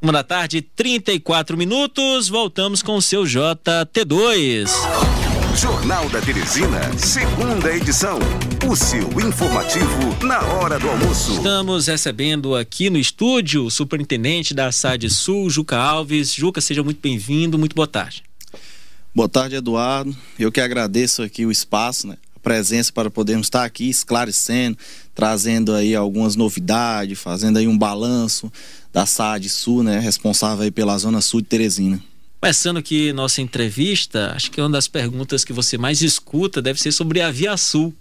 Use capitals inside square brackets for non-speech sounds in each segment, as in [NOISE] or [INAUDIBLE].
Uma da tarde, 34 minutos. Voltamos com o seu JT2. Jornal da Teresina, segunda edição. O seu informativo na hora do almoço. Estamos recebendo aqui no estúdio o superintendente da SAD Sul, Juca Alves. Juca, seja muito bem-vindo. Muito boa tarde. Boa tarde, Eduardo. Eu que agradeço aqui o espaço, né? A presença para podermos estar aqui esclarecendo, trazendo aí algumas novidades, fazendo aí um balanço da SAD Sul, né? Responsável aí pela Zona Sul de Teresina. Começando aqui nossa entrevista, acho que uma das perguntas que você mais escuta deve ser sobre a Via Sul.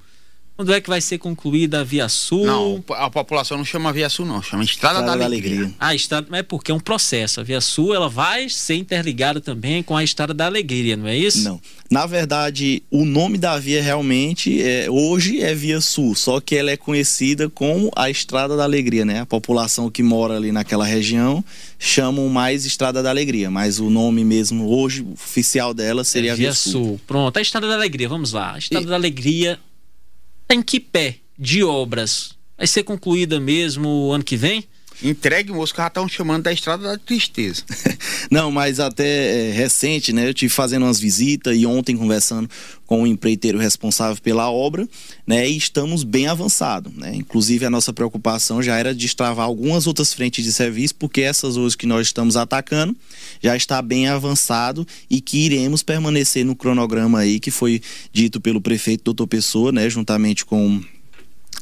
Quando é que vai ser concluída a Via Sul? Não, a população não chama Via Sul, não, chama Estrada, Estrada da, Alegria. da, Alegria. Ah, Estrada, é porque é um processo. A Via Sul ela vai ser interligada também com a Estrada da Alegria, não é isso? Não. Na verdade, o nome da via realmente é, hoje é Via Sul, só que ela é conhecida como a Estrada da Alegria, né? A população que mora ali naquela região chamam mais Estrada da Alegria, mas o nome mesmo hoje oficial dela seria é Via, Via Sul. Sul. Pronto, a Estrada da Alegria, vamos lá. A Estrada e... da Alegria em que pé de obras? Vai ser concluída mesmo ano que vem? Entregue, moço, que já estão chamando da estrada da tristeza. [LAUGHS] Não, mas até é, recente, né? Eu tive fazendo umas visitas e ontem conversando com o empreiteiro responsável pela obra, né? E estamos bem avançados, né? Inclusive a nossa preocupação já era destravar algumas outras frentes de serviço, porque essas hoje que nós estamos atacando já está bem avançado e que iremos permanecer no cronograma aí que foi dito pelo prefeito doutor Pessoa, né? Juntamente com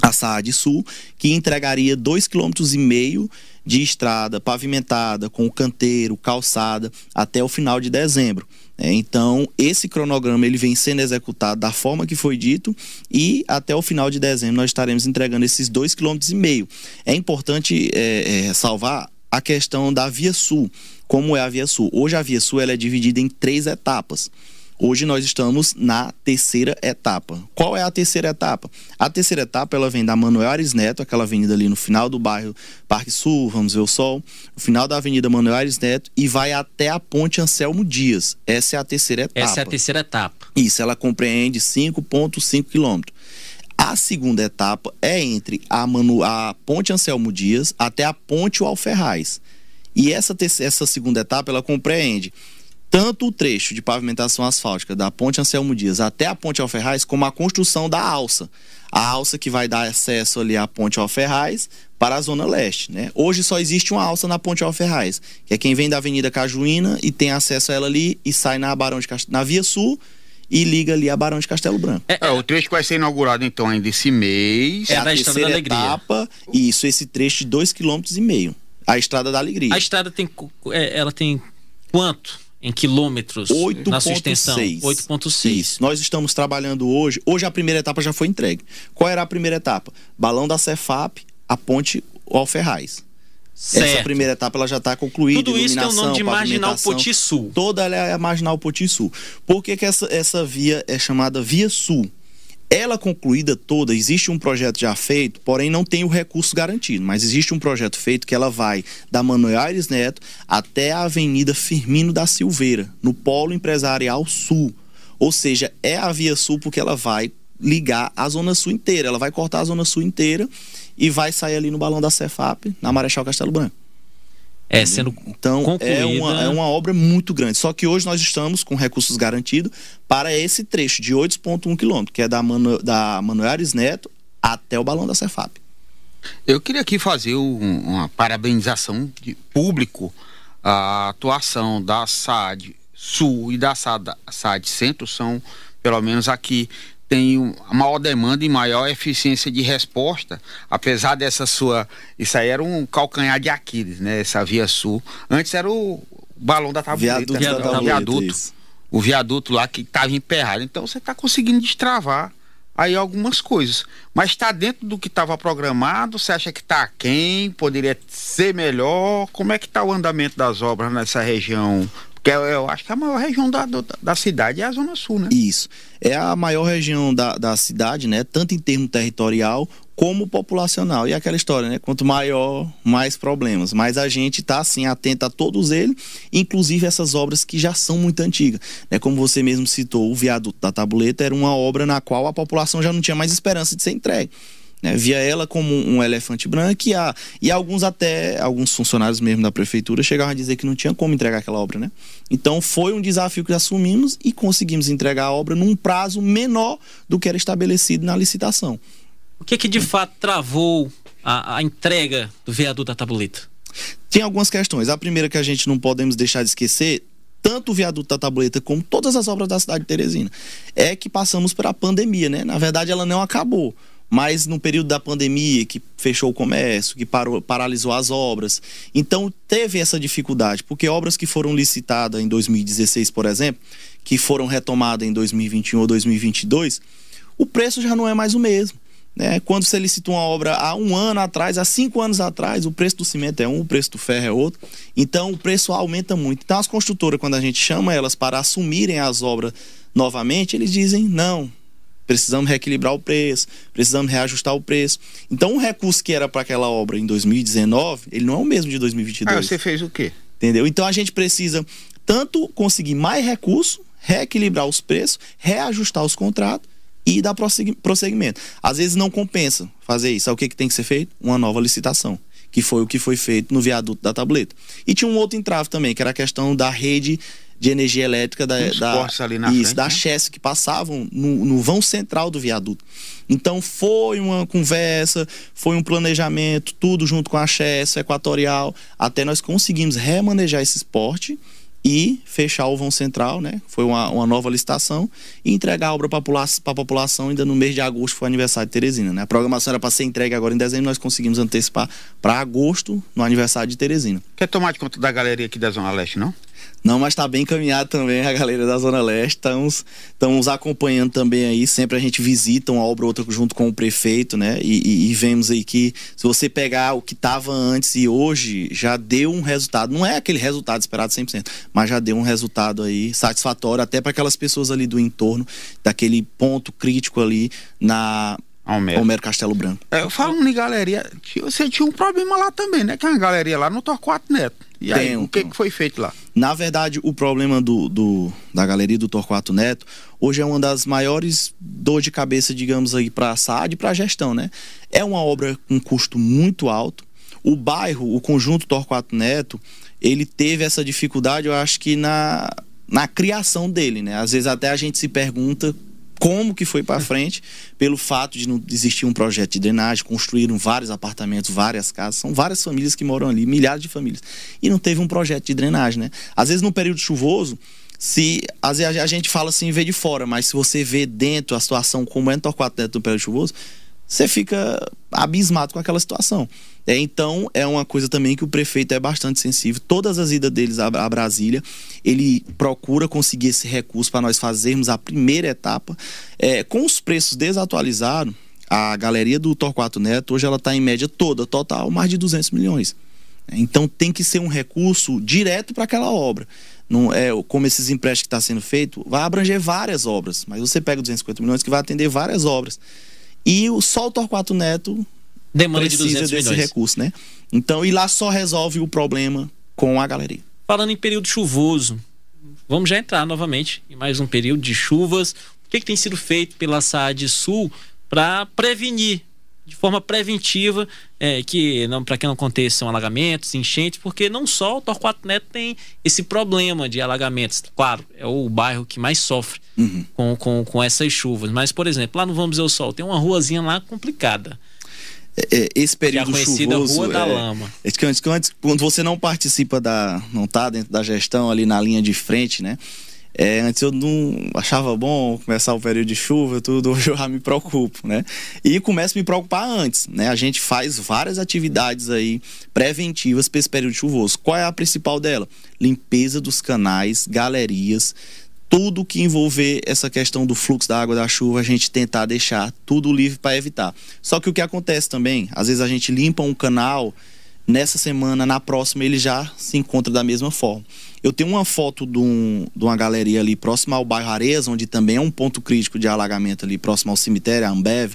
a Saad Sul, que entregaria 2,5 km de estrada pavimentada, com canteiro, calçada, até o final de dezembro. É, então, esse cronograma ele vem sendo executado da forma que foi dito e até o final de dezembro nós estaremos entregando esses 2,5 km. É importante é, é, salvar a questão da Via Sul. Como é a Via Sul? Hoje a Via Sul ela é dividida em três etapas. Hoje nós estamos na terceira etapa. Qual é a terceira etapa? A terceira etapa ela vem da Manuel Ares Neto, aquela avenida ali no final do bairro Parque Sul, vamos ver o sol, no final da Avenida Manuel Ares Neto e vai até a Ponte Anselmo Dias. Essa é a terceira etapa. Essa é a terceira etapa. Isso, ela compreende 5,5 quilômetros. A segunda etapa é entre a, Manu, a Ponte Anselmo Dias até a Ponte Alferraz. E essa, essa segunda etapa ela compreende tanto o trecho de pavimentação asfáltica da Ponte Anselmo Dias até a Ponte Alferraz, como a construção da alça. A alça que vai dar acesso ali à Ponte Alferraz para a Zona Leste. Né? Hoje só existe uma alça na Ponte Alferraz, que é quem vem da Avenida Cajuína e tem acesso a ela ali e sai na Barão de Cast... na Via Sul e liga ali a Barão de Castelo Branco. É, é, o trecho que vai ser inaugurado então ainda esse mês. É, é a terceira etapa, isso, esse trecho de 2,5 km. A Estrada da Alegria. A estrada tem, é, ela tem quanto? Em quilômetros 8. na sua extensão? 8,6. Nós estamos trabalhando hoje. Hoje a primeira etapa já foi entregue. Qual era a primeira etapa? Balão da Cefap, a ponte Alferraz. Certo. Essa primeira etapa ela já está concluída. Tudo isso tem o nome de Marginal Poti Sul. Toda ela é a Marginal Poti Sul. Por que, que essa, essa via é chamada Via Sul? Ela concluída toda, existe um projeto já feito, porém não tem o recurso garantido, mas existe um projeto feito que ela vai da Manuel Aires Neto até a Avenida Firmino da Silveira, no Polo Empresarial Sul. Ou seja, é a Via Sul porque ela vai ligar a Zona Sul inteira, ela vai cortar a Zona Sul inteira e vai sair ali no balão da Cefap, na Marechal Castelo Branco. É, sendo então concluída... é uma, é uma obra muito grande. Só que hoje nós estamos com recursos garantidos para esse trecho de 8,1 quilômetros, que é da, Manu, da Manuel Neto até o balão da Cefap. Eu queria aqui fazer um, uma parabenização de público à atuação da SAD Sul e da SAD, SAD Centro, são pelo menos aqui tem maior demanda e maior eficiência de resposta, apesar dessa sua. Isso aí era um calcanhar de Aquiles, né? Essa via sul. Antes era o balão da tabuleta, viaduto, né? da viaduto. O viaduto lá que estava emperrado. Então você está conseguindo destravar aí algumas coisas. Mas está dentro do que estava programado? Você acha que está quem? Poderia ser melhor? Como é que está o andamento das obras nessa região que eu, eu, acho que a maior região da, da cidade é a Zona Sul, né? Isso. É a maior região da, da cidade, né? Tanto em termo territorial como populacional. E aquela história, né? Quanto maior, mais problemas. Mas a gente está, assim, atento a todos eles, inclusive essas obras que já são muito antigas. Né? Como você mesmo citou, o viaduto da Tabuleta era uma obra na qual a população já não tinha mais esperança de ser entregue. Né? Via ela como um elefante branco e, a, e alguns até, alguns funcionários mesmo da prefeitura chegavam a dizer que não tinha como entregar aquela obra, né? Então foi um desafio que assumimos e conseguimos entregar a obra num prazo menor do que era estabelecido na licitação. O que que de fato travou a, a entrega do viaduto da Tabuleta? Tem algumas questões. A primeira que a gente não podemos deixar de esquecer tanto o viaduto da Tabuleta como todas as obras da cidade de Teresina, é que passamos pela pandemia, né? Na verdade, ela não acabou mas no período da pandemia, que fechou o comércio, que parou, paralisou as obras. Então, teve essa dificuldade, porque obras que foram licitadas em 2016, por exemplo, que foram retomadas em 2021 ou 2022, o preço já não é mais o mesmo. Né? Quando você licita uma obra há um ano atrás, há cinco anos atrás, o preço do cimento é um, o preço do ferro é outro. Então, o preço aumenta muito. Então, as construtoras, quando a gente chama elas para assumirem as obras novamente, eles dizem: não, precisamos reequilibrar o preço, precisamos reajustar o preço. Então, o recurso que era para aquela obra em 2019, ele não é o mesmo de 2022. Ah, você fez o quê? Entendeu? Então, a gente precisa tanto conseguir mais recurso, reequilibrar os preços, reajustar os contratos e dar prosseguimento. Às vezes não compensa fazer isso. Sabe o que, que tem que ser feito? Uma nova licitação, que foi o que foi feito no viaduto da tableta. E tinha um outro entrave também, que era a questão da rede de energia elétrica da, da, ali na isso, frente, da né? Chess, que passavam no, no, vão central do viaduto. Então foi uma conversa, foi um planejamento, tudo junto com a Chess, Equatorial, até nós conseguimos remanejar esse esporte e fechar o vão central, né? Foi uma, uma nova licitação e entregar a obra para a população ainda no mês de agosto, foi o aniversário de Teresina, né? A programação era para ser entregue agora em dezembro, nós conseguimos antecipar para agosto, no aniversário de Teresina. Quer tomar de conta da galeria aqui da Zona Leste, não? Não, mas está bem encaminhado também a galera da Zona Leste. Estamos, acompanhando também aí. Sempre a gente visita uma obra ou outra junto com o prefeito, né? E, e, e vemos aí que se você pegar o que estava antes e hoje, já deu um resultado. Não é aquele resultado esperado 100%, mas já deu um resultado aí satisfatório até para aquelas pessoas ali do entorno, daquele ponto crítico ali na Almero. Almero Castelo Branco. É, eu falo em galeria, você tinha um problema lá também, né? Que é uma galeria lá no Torquato Neto. E aí, tem, o que, que foi feito lá? Na verdade, o problema do, do, da galeria do Torquato Neto hoje é uma das maiores dor de cabeça, digamos aí, para a SAD e para a gestão, né? É uma obra com custo muito alto. O bairro, o conjunto Torquato Neto, ele teve essa dificuldade, eu acho que na, na criação dele, né? Às vezes até a gente se pergunta como que foi para frente, pelo fato de não existir um projeto de drenagem, construíram vários apartamentos, várias casas, são várias famílias que moram ali, milhares de famílias, e não teve um projeto de drenagem, né? Às vezes no período chuvoso, se às vezes a gente fala assim, vê de fora, mas se você vê dentro a situação como é no Torquato dentro do período chuvoso, você fica abismado com aquela situação. É, então, é uma coisa também que o prefeito é bastante sensível. Todas as idas deles a, a Brasília, ele procura conseguir esse recurso para nós fazermos a primeira etapa. É, com os preços desatualizados, a galeria do Torquato Neto, hoje ela está em média toda, total, mais de 200 milhões. Então, tem que ser um recurso direto para aquela obra. Não é como esses empréstimos que está sendo feito, vai abranger várias obras, mas você pega 250 milhões que vai atender várias obras. E o, só o Torquato Neto Demanda precisa de desse milhões. recurso, né? Então, e lá só resolve o problema com a galeria. Falando em período chuvoso, vamos já entrar novamente em mais um período de chuvas. O que, que tem sido feito pela SAAD Sul para prevenir de forma preventiva é, que não para que não aconteçam alagamentos, enchentes, porque não só o Torquato Neto tem esse problema de alagamentos. Claro, é o bairro que mais sofre uhum. com, com, com essas chuvas. Mas, por exemplo, lá no Vamos ao Sol tem uma ruazinha lá complicada. É, é esse período que é a conhecida chuvoso, Rua da é, Lama. É que antes, quando você não participa da, não tá dentro da gestão ali na linha de frente, né? É, antes eu não achava bom começar o período de chuva, tudo, [LAUGHS] hoje eu já me preocupo, né? E começo a me preocupar antes, né? A gente faz várias atividades aí preventivas para esse período chuvoso. Qual é a principal dela? Limpeza dos canais, galerias, tudo que envolver essa questão do fluxo da água da chuva, a gente tentar deixar tudo livre para evitar. Só que o que acontece também, às vezes a gente limpa um canal, nessa semana, na próxima, ele já se encontra da mesma forma. Eu tenho uma foto de, um, de uma galeria ali próxima ao bairro Areias, onde também é um ponto crítico de alagamento ali próximo ao cemitério, a Ambev.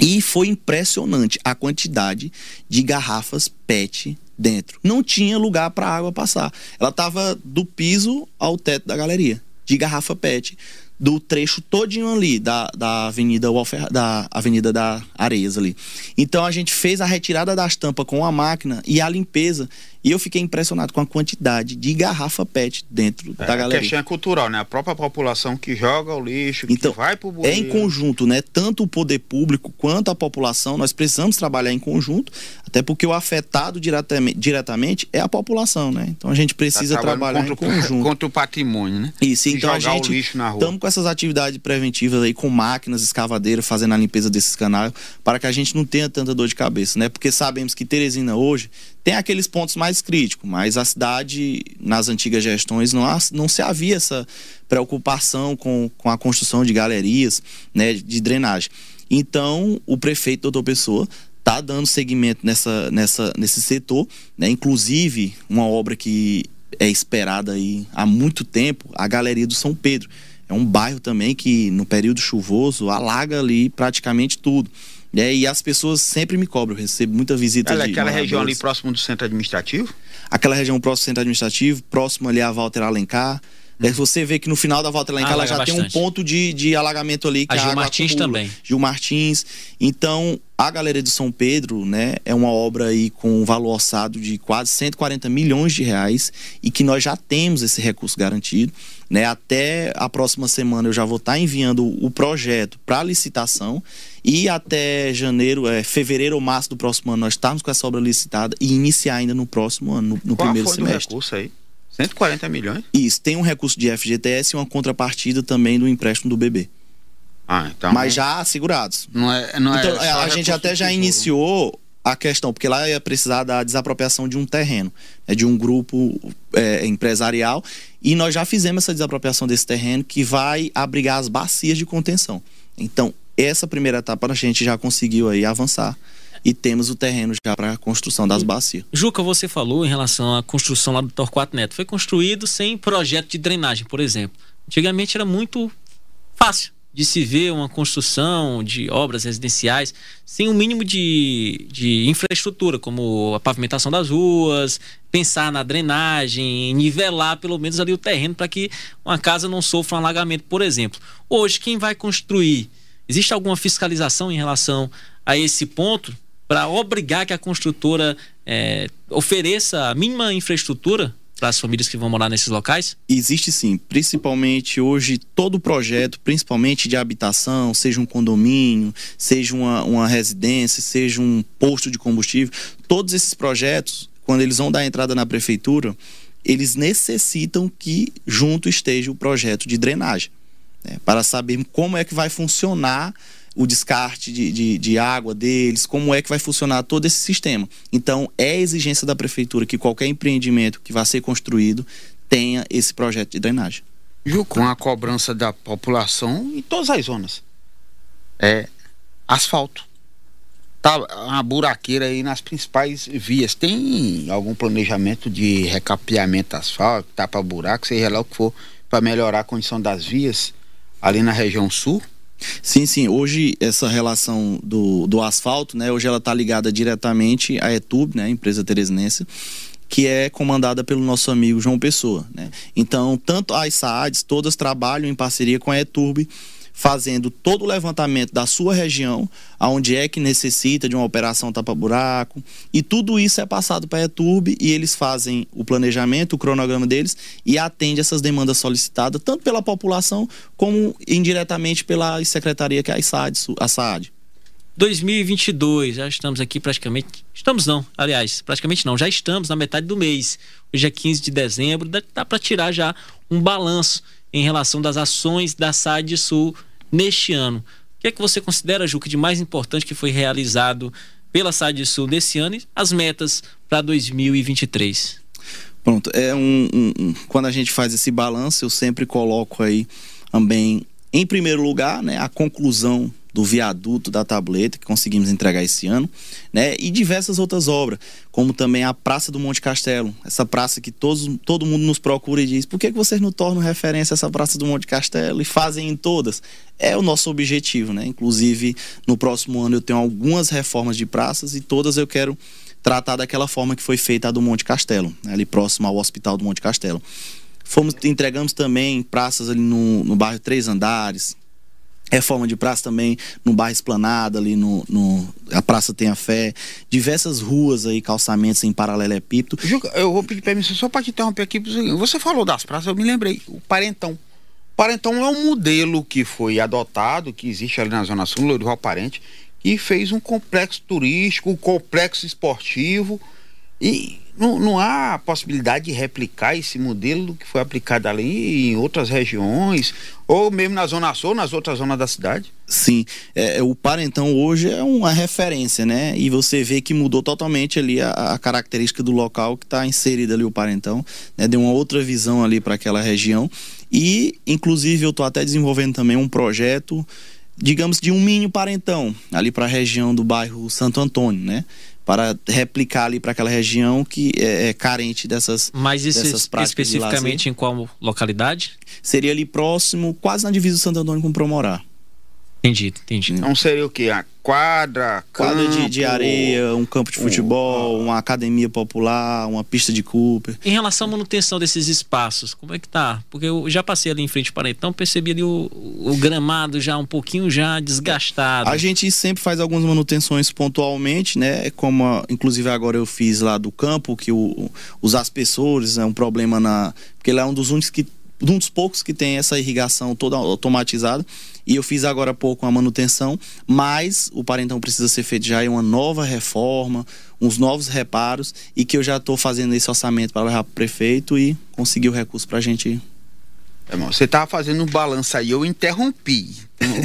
E foi impressionante a quantidade de garrafas PET dentro. Não tinha lugar para a água passar. Ela estava do piso ao teto da galeria, de garrafa PET. Do trecho todinho ali da, da Avenida Walfer, da Avenida da Areias ali. Então a gente fez a retirada das tampas com a máquina e a limpeza e eu fiquei impressionado com a quantidade de garrafa PET dentro é, da galeria. A questão é cultural, né? A própria população que joga o lixo, então, que vai pro bueiro. É em conjunto, né? Tanto o poder público quanto a população, nós precisamos trabalhar em conjunto, até porque o afetado diretamente, diretamente é a população, né? Então a gente precisa tá trabalhar em conjunto. O, contra o patrimônio, né? Isso, então a gente estamos com essas atividades preventivas aí com máquinas escavadeiras fazendo a limpeza desses canais para que a gente não tenha tanta dor de cabeça, né? Porque sabemos que Teresina hoje tem aqueles pontos mais críticos, mas a cidade, nas antigas gestões, não, não se havia essa preocupação com, com a construção de galerias, né, de drenagem. Então, o prefeito, doutor Pessoa, está dando seguimento nessa, nessa, nesse setor, né? inclusive uma obra que é esperada aí há muito tempo, a Galeria do São Pedro. É um bairro também que no período chuvoso alaga ali praticamente tudo. É, e as pessoas sempre me cobram, recebo muita visita Ela, de Aquela região ali próximo do centro administrativo? Aquela região próximo do centro administrativo, próximo ali a Walter Alencar. Hum. É, você vê que no final da Walter Alencar ah, ela já bastante. tem um ponto de, de alagamento ali. Que a, a Gil Martins acumula. também. Gil Martins. Então, a Galeria de São Pedro, né, é uma obra aí com um valor orçado de quase 140 milhões de reais e que nós já temos esse recurso garantido. Né? Até a próxima semana eu já vou estar enviando o projeto para licitação e até janeiro, é, fevereiro ou março do próximo ano nós estamos com essa obra licitada e iniciar ainda no próximo ano, no, no Qual primeiro foi semestre. Do recurso aí? 140 milhões? Isso, tem um recurso de FGTS e uma contrapartida também do empréstimo do bebê. Ah, então. Mas já assegurados. Não é, não então, é a gente até já iniciou a questão, porque lá ia precisar da desapropriação de um terreno, é de um grupo é, empresarial, e nós já fizemos essa desapropriação desse terreno que vai abrigar as bacias de contenção. Então, essa primeira etapa a gente já conseguiu aí avançar e temos o terreno já para a construção das bacias. Juca, você falou em relação à construção lá do Torquato Neto. Foi construído sem projeto de drenagem, por exemplo. Antigamente era muito fácil de se ver uma construção de obras residenciais sem o um mínimo de, de infraestrutura, como a pavimentação das ruas, pensar na drenagem, nivelar pelo menos ali o terreno para que uma casa não sofra um alagamento, por exemplo. Hoje, quem vai construir, existe alguma fiscalização em relação a esse ponto para obrigar que a construtora é, ofereça a mínima infraestrutura para as famílias que vão morar nesses locais? Existe sim, principalmente hoje todo projeto, principalmente de habitação, seja um condomínio, seja uma, uma residência, seja um posto de combustível, todos esses projetos, quando eles vão dar entrada na prefeitura, eles necessitam que junto esteja o projeto de drenagem, né, para saber como é que vai funcionar o descarte de, de, de, água deles, como é que vai funcionar todo esse sistema. Então, é exigência da prefeitura que qualquer empreendimento que vá ser construído tenha esse projeto de drenagem. Ju, com a cobrança da população em todas as zonas. É asfalto. Tá uma buraqueira aí nas principais vias. Tem algum planejamento de recapeamento asfalto, tapa buraco, seja lá o que for, para melhorar a condição das vias ali na região sul? Sim, sim. Hoje essa relação do, do asfalto, né? Hoje ela está ligada diretamente à Etub, né? Empresa teresinense que é comandada pelo nosso amigo João Pessoa, né? Então, tanto as SAADs, todas trabalham em parceria com a Eturb fazendo todo o levantamento da sua região, aonde é que necessita de uma operação tapa-buraco, e tudo isso é passado para a ETURB e eles fazem o planejamento, o cronograma deles e atende essas demandas solicitadas, tanto pela população como indiretamente pela secretaria que é a SAAD. A SAAD. 2022, já estamos aqui praticamente. Estamos não, aliás, praticamente não, já estamos na metade do mês. Hoje é 15 de dezembro, dá, dá para tirar já um balanço em relação das ações da SAD Sul neste ano. O que é que você considera, Juca, de mais importante que foi realizado pela SAD Sul nesse ano e as metas para 2023? Pronto, é um, um, um, quando a gente faz esse balanço, eu sempre coloco aí também em primeiro lugar, né, a conclusão do viaduto da tableta que conseguimos entregar esse ano, né? E diversas outras obras, como também a Praça do Monte Castelo, essa praça que todos, todo mundo nos procura e diz: por que, que vocês não tornam referência a essa Praça do Monte Castelo e fazem em todas? É o nosso objetivo, né? Inclusive, no próximo ano eu tenho algumas reformas de praças e todas eu quero tratar daquela forma que foi feita a do Monte Castelo, né? ali próximo ao Hospital do Monte Castelo Fomos, entregamos também praças ali no, no bairro Três Andares, reforma de praça também no bairro Esplanada, ali no, no, a Praça Tem a Fé, diversas ruas aí, calçamentos em paralelepípedo. Eu vou pedir permissão só para te interromper aqui. Você falou das praças, eu me lembrei, o Parentão. O Parentão é um modelo que foi adotado, que existe ali na Zona Sul, Lourival Parente, que fez um complexo turístico, um complexo esportivo e não, não há possibilidade de replicar esse modelo que foi aplicado ali em outras regiões, ou mesmo na Zona Sul, nas outras zonas da cidade? Sim, é, é, o Parentão hoje é uma referência, né? E você vê que mudou totalmente ali a, a característica do local que está inserido ali o Parentão, né? Deu uma outra visão ali para aquela região. E, inclusive, eu estou até desenvolvendo também um projeto, digamos, de um mini Parentão, ali para a região do bairro Santo Antônio, né? Para replicar ali para aquela região que é, é, carente dessas Mas isso dessas especificamente em qual localidade? Seria ali próximo, quase na divisa do Santo Antônio com Promorá. Entendi, entendi. Não seria o quê? A quadra, quadra campo, de, de, areia, um campo de futebol, uma academia popular, uma pista de Cooper. Em relação à manutenção desses espaços, como é que tá? Porque eu já passei ali em frente para então, percebi ali o, o gramado já um pouquinho já desgastado. A gente sempre faz algumas manutenções pontualmente, né? Como inclusive agora eu fiz lá do campo que o, os aspersores é um problema na, porque ele é um dos únicos que um dos poucos que tem essa irrigação toda automatizada. E eu fiz agora há pouco uma manutenção, mas o parentão precisa ser feito já em uma nova reforma, uns novos reparos, e que eu já estou fazendo esse orçamento para levar para o prefeito e conseguir o recurso para a gente você estava fazendo um balanço aí, eu interrompi.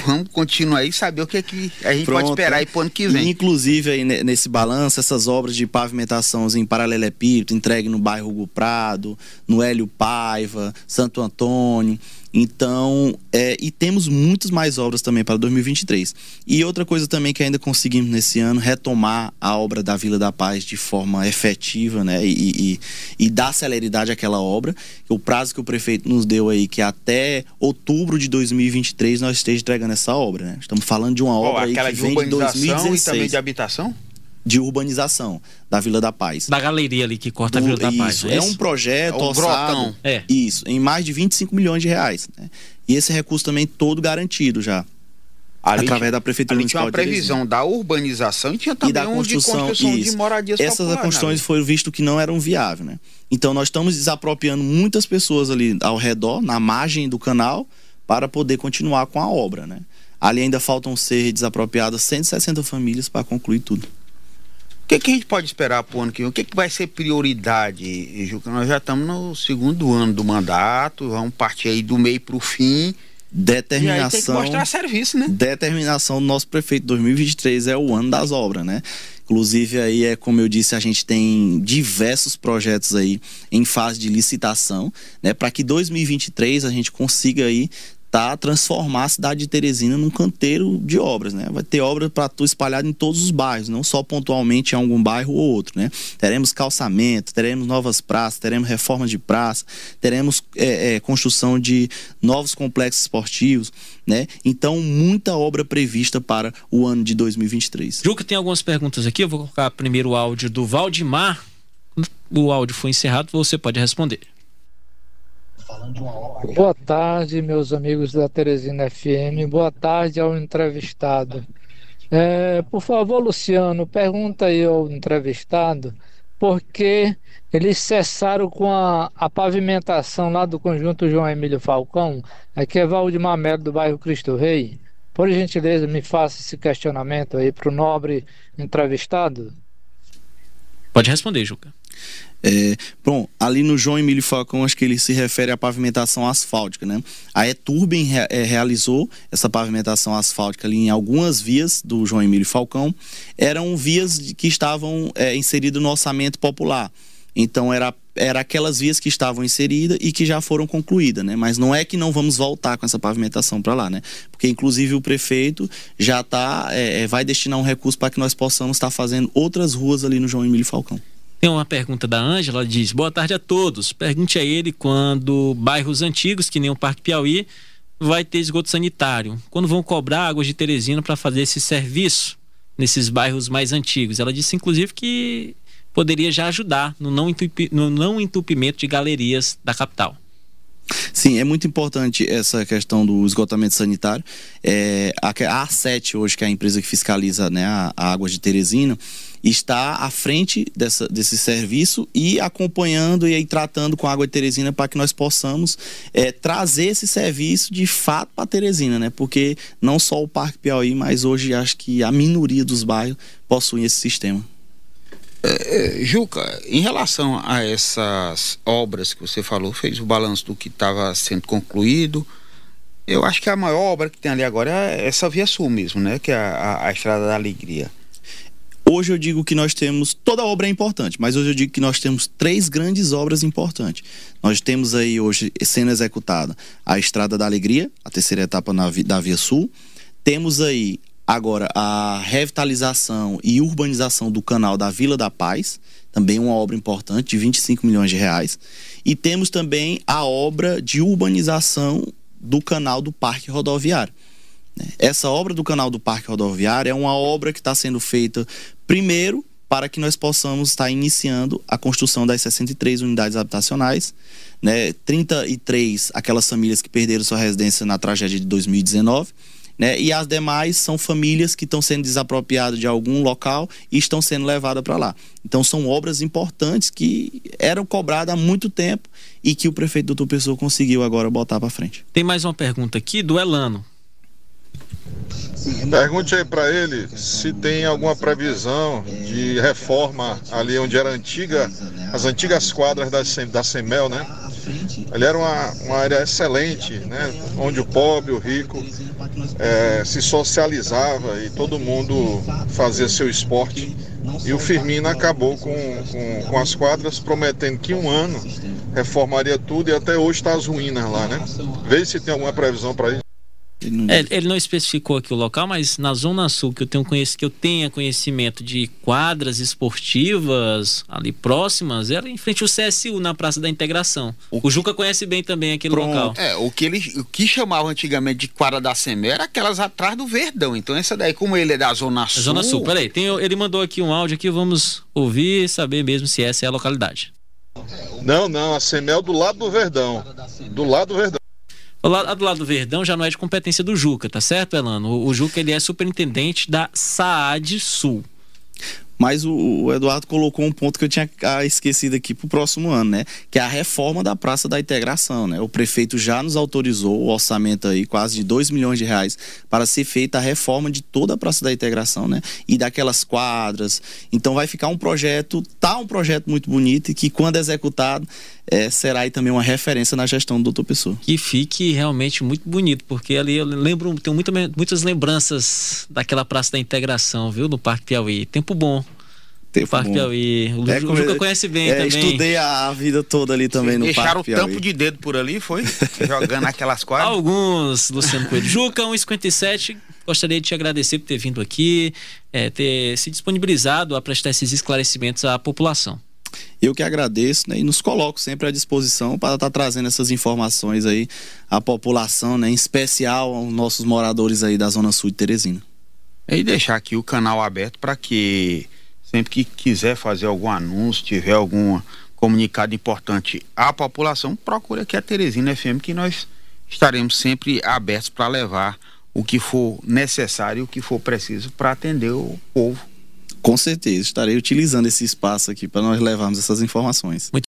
Vamos continuar aí e saber o que, é que a gente Pronto. pode esperar aí para o ano que vem. Inclusive, aí nesse balanço, essas obras de pavimentação em paralelepípedo, entregue no bairro Hugo Prado, no Hélio Paiva, Santo Antônio, então, é, e temos muitas mais obras também para 2023. E outra coisa também que ainda conseguimos nesse ano, retomar a obra da Vila da Paz de forma efetiva, né? E, e, e dar celeridade àquela obra. O prazo que o prefeito nos deu aí, que até outubro de 2023 nós esteja entregando essa obra, né? Estamos falando de uma obra oh, aí que vem de 2016. e também de habitação? de urbanização da Vila da Paz. Da galeria ali que corta Do, a Vila da Paz. Isso, é, é um projeto é um orçado, é. isso, em mais de 25 milhões de reais. Né? E esse recurso também todo garantido já. Ali, através da prefeitura ali tinha uma previsão da urbanização e tinha também e da construção, de construção isso. de moradias Essas construções foram visto que não eram viáveis, né? Então nós estamos desapropriando muitas pessoas ali ao redor, na margem do canal, para poder continuar com a obra, né? Ali ainda faltam ser desapropriadas 160 famílias para concluir tudo. O que, que, a gente pode esperar para o ano que vem? O que, que vai ser prioridade, Juca? Nós já estamos no segundo ano do mandato, vamos partir aí do meio para o fim. Determinação. Tem que mostrar serviço, né? Determinação do nosso prefeito 2023 é o ano das obras, né? Inclusive aí é como eu disse, a gente tem diversos projetos aí em fase de licitação, né, para que 2023 a gente consiga aí tentar transformar a cidade de Teresina num canteiro de obras, né? Vai ter obra para tu espalhado em todos os bairros, não só pontualmente em algum bairro ou outro, né? Teremos calçamento, teremos novas praças, teremos reforma de praça, teremos é, é, construção de novos complexos esportivos, né? Então, muita obra prevista para o ano de 2023. Juca, tem algumas perguntas aqui, eu vou colocar primeiro o áudio do Valdemar. O áudio foi encerrado, você pode responder falando de uma obra. Boa tarde, meus amigos da Teresina FM. Boa tarde ao entrevistado. É, por favor, Luciano, pergunta aí ao entrevistado por que eles cessaram com a, a pavimentação lá do conjunto João Emílio Falcão, aqui é Valdemar Melo do bairro Cristo Rei. Por gentileza, me faça esse questionamento aí para o nobre entrevistado. Pode responder, Juca. É, bom, ali no João Emílio Falcão, acho que ele se refere à pavimentação asfáltica, né? A Eturben re, é, realizou essa pavimentação asfáltica ali em algumas vias do João Emílio Falcão. Eram vias que estavam é, inseridas no orçamento popular. Então, era era aquelas vias que estavam inseridas e que já foram concluídas, né? Mas não é que não vamos voltar com essa pavimentação para lá, né? Porque inclusive o prefeito já tá, é, é vai destinar um recurso para que nós possamos estar tá fazendo outras ruas ali no João Emílio Falcão. Tem uma pergunta da Ângela, ela diz: Boa tarde a todos. Pergunte a ele quando bairros antigos, que nem o Parque Piauí, vai ter esgoto sanitário. Quando vão cobrar águas de Teresina para fazer esse serviço nesses bairros mais antigos? Ela disse, inclusive, que poderia já ajudar no não, entupi, no não entupimento de galerias da capital. Sim, é muito importante essa questão do esgotamento sanitário. É, a, a A7 hoje, que é a empresa que fiscaliza né, a, a água de Teresina, está à frente dessa, desse serviço e acompanhando e aí, tratando com a água de Teresina para que nós possamos é, trazer esse serviço de fato para Teresina, né? Porque não só o Parque Piauí, mas hoje acho que a minoria dos bairros possuem esse sistema. É, é, Juca, em relação a essas obras que você falou, fez o balanço do que estava sendo concluído. Eu acho que a maior obra que tem ali agora é essa Via Sul mesmo, né? Que é a, a, a Estrada da Alegria. Hoje eu digo que nós temos, toda obra é importante, mas hoje eu digo que nós temos três grandes obras importantes. Nós temos aí hoje sendo executada a Estrada da Alegria, a terceira etapa na, da Via Sul. Temos aí agora a revitalização e urbanização do canal da Vila da Paz, também uma obra importante de 25 milhões de reais. E temos também a obra de urbanização do canal do Parque Rodoviário. Essa obra do canal do Parque Rodoviário é uma obra que está sendo feita primeiro para que nós possamos estar iniciando a construção das 63 unidades habitacionais, né? 33 aquelas famílias que perderam sua residência na tragédia de 2019, né? E as demais são famílias que estão sendo desapropriadas de algum local e estão sendo levadas para lá. Então são obras importantes que eram cobradas há muito tempo e que o prefeito doutor Pessoa conseguiu agora botar para frente. Tem mais uma pergunta aqui do Elano. Pergunte aí para ele se tem alguma previsão de reforma ali onde era antiga, as antigas quadras da, da Semel, né? Ali era uma, uma área excelente, né? Onde o pobre, o rico é, se socializava e todo mundo fazia seu esporte. E o Firmino acabou com, com, com as quadras, prometendo que um ano reformaria tudo e até hoje está as ruínas lá, né? Vê se tem alguma previsão para isso. Ele não... É, ele não especificou aqui o local, mas na Zona Sul, que eu, tenho que eu tenha conhecimento de quadras esportivas ali próximas, era em frente ao CSU, na Praça da Integração. O, o Juca conhece bem também aquele Pronto. local. É, o que ele o que chamava antigamente de quadra da Semé era aquelas atrás do Verdão. Então essa daí, como ele é da Zona Sul. Zona Sul, peraí, tem, ele mandou aqui um áudio aqui, vamos ouvir e saber mesmo se essa é a localidade. Não, não, a Semel do lado do Verdão. Do lado do Verdão. Lá do lado do Verdão já não é de competência do Juca, tá certo, Elano? O, o Juca ele é superintendente da SAAD Sul. Mas o, o, Eduardo colocou um ponto que eu tinha ah, esquecido aqui para o próximo ano, né? Que é a reforma da Praça da Integração, né? O prefeito já nos autorizou o orçamento aí, quase de 2 milhões de reais, para ser feita a reforma de toda a Praça da Integração, né? E daquelas quadras. Então vai ficar um projeto, tá um projeto muito bonito e que quando executado é, será aí também uma referência na gestão do doutor Pessoa. Que fique realmente muito bonito, porque ali eu lembro, tenho muita, muitas lembranças daquela Praça da Integração, viu? No Parque Piauí. Tempo bom. Tempo Parque bom. Piauí. O, é, o Juca conhece bem é, também. Estudei a vida toda ali também Sim, no Parque Piauí. Deixaram o tampo de dedo por ali, foi? Jogando aquelas quadras. Alguns, Luciano Coelho. Juca, 1,57. Gostaria de te agradecer por ter vindo aqui, é, ter se disponibilizado a prestar esses esclarecimentos à população. Eu que agradeço né, e nos coloco sempre à disposição para estar tá trazendo essas informações aí à população, né, em especial aos nossos moradores aí da Zona Sul de Teresina. E deixar aqui o canal aberto para que sempre que quiser fazer algum anúncio, tiver algum comunicado importante à população, procure aqui a Teresina FM que nós estaremos sempre abertos para levar o que for necessário, o que for preciso para atender o povo com certeza, estarei utilizando esse espaço aqui para nós levarmos essas informações. Muito